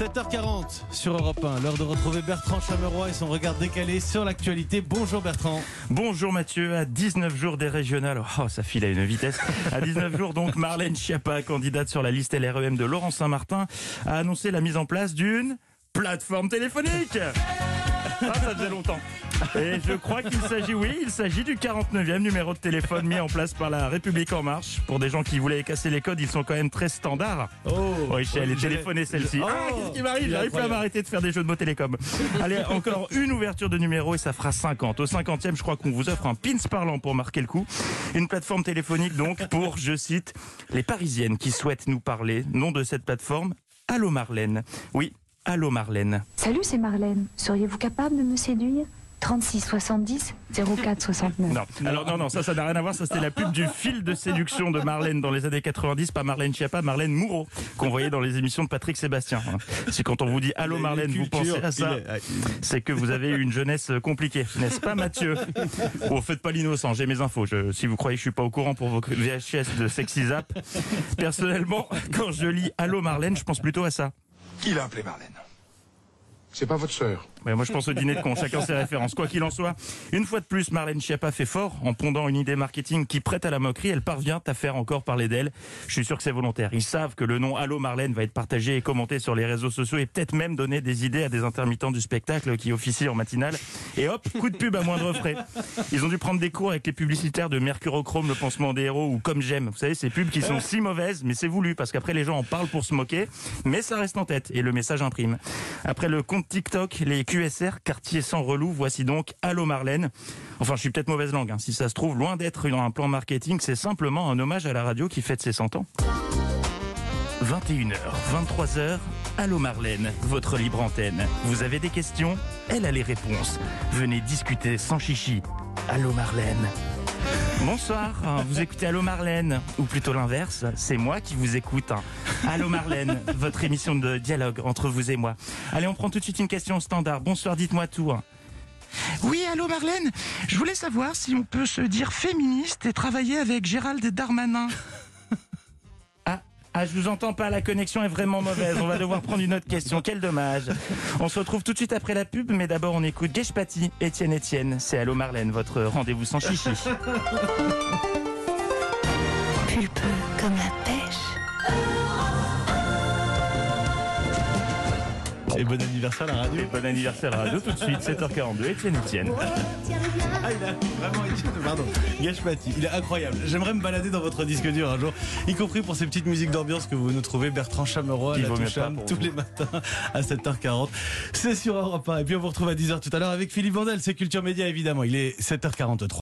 7h40 sur Europe 1, l'heure de retrouver Bertrand Chameroy et son regard décalé sur l'actualité. Bonjour Bertrand. Bonjour Mathieu, à 19 jours des régionales, oh ça file à une vitesse, à 19 jours donc Marlène Schiappa, candidate sur la liste LREM de Laurent Saint-Martin, a annoncé la mise en place d'une plateforme téléphonique ah, ça faisait longtemps. Et je crois qu'il s'agit, oui, il s'agit du 49e numéro de téléphone mis en place par la République En Marche. Pour des gens qui voulaient casser les codes, ils sont quand même très standards. Oh, oui, je suis téléphoner celle-ci. Oh, ah, qu'est-ce qui m'arrive J'arrive pas à m'arrêter de faire des jeux de mots télécom. Allez, encore une ouverture de numéro et ça fera 50. Au 50e, je crois qu'on vous offre un pins parlant pour marquer le coup. Une plateforme téléphonique donc pour, je cite, les Parisiennes qui souhaitent nous parler. Nom de cette plateforme, Allô Marlène. Oui, Allô Marlène. Salut, c'est Marlène. Seriez-vous capable de me séduire? 36 70 04 69. Non, alors non, non, ça, ça n'a rien à voir. Ça, c'était la pub du fil de séduction de Marlène dans les années 90, pas Marlène Schiappa, Marlène Moureau, qu'on voyait dans les émissions de Patrick Sébastien. C'est quand on vous dit Allô Marlène, vous pensez à ça, c'est que vous avez eu une jeunesse compliquée, n'est-ce pas Mathieu? Oh, faites pas l'innocent, j'ai mes infos. Je, si vous croyez que je suis pas au courant pour vos VHS de Sexy Zap, personnellement, quand je lis Allô Marlène, je pense plutôt à ça. Qui l'a appelé Marlène. C'est pas votre sœur moi, je pense au dîner de con, chacun ses références. Quoi qu'il en soit, une fois de plus, Marlène Schiappa fait fort en pondant une idée marketing qui prête à la moquerie. Elle parvient à faire encore parler d'elle. Je suis sûr que c'est volontaire. Ils savent que le nom Allô Marlène va être partagé et commenté sur les réseaux sociaux et peut-être même donner des idées à des intermittents du spectacle qui officient en matinale. Et hop, coup de pub à moindre frais. Ils ont dû prendre des cours avec les publicitaires de Mercurochrome, le pansement des héros ou Comme j'aime. Vous savez, ces pubs qui sont si mauvaises, mais c'est voulu parce qu'après les gens en parlent pour se moquer, mais ça reste en tête et le message imprime. Après le compte TikTok, les QSR, quartier sans relou. Voici donc Allô Marlène. Enfin, je suis peut-être mauvaise langue. Hein. Si ça se trouve, loin d'être un plan marketing, c'est simplement un hommage à la radio qui fête ses 100 ans. 21h, 23h, Allô Marlène, votre libre antenne. Vous avez des questions? Elle a les réponses. Venez discuter sans chichi. Allô Marlène. Bonsoir, vous écoutez Allô Marlène, ou plutôt l'inverse, c'est moi qui vous écoute. Allô Marlène, votre émission de dialogue entre vous et moi. Allez, on prend tout de suite une question standard. Bonsoir, dites-moi tout. Oui, allô Marlène, je voulais savoir si on peut se dire féministe et travailler avec Gérald Darmanin. Ah, je vous entends pas, la connexion est vraiment mauvaise. On va devoir prendre une autre question. Quel dommage. On se retrouve tout de suite après la pub, mais d'abord on écoute Geshpati, Étienne Étienne. C'est Allo Marlène, votre rendez-vous sans chichi. Et bon anniversaire à la radio. Et bon anniversaire à la radio tout de suite, 7h42, Étienne Étienne. Ah, il a vraiment pardon, Gashpati, il est incroyable. J'aimerais me balader dans votre disque dur un jour, y compris pour ces petites musiques d'ambiance que vous nous trouvez, Bertrand Chameroy, la Toucham, tous les matins à 7h40. C'est sur Europe 1. Et puis on vous retrouve à 10h tout à l'heure avec Philippe Vandel, c'est Culture Média évidemment. Il est 7h43.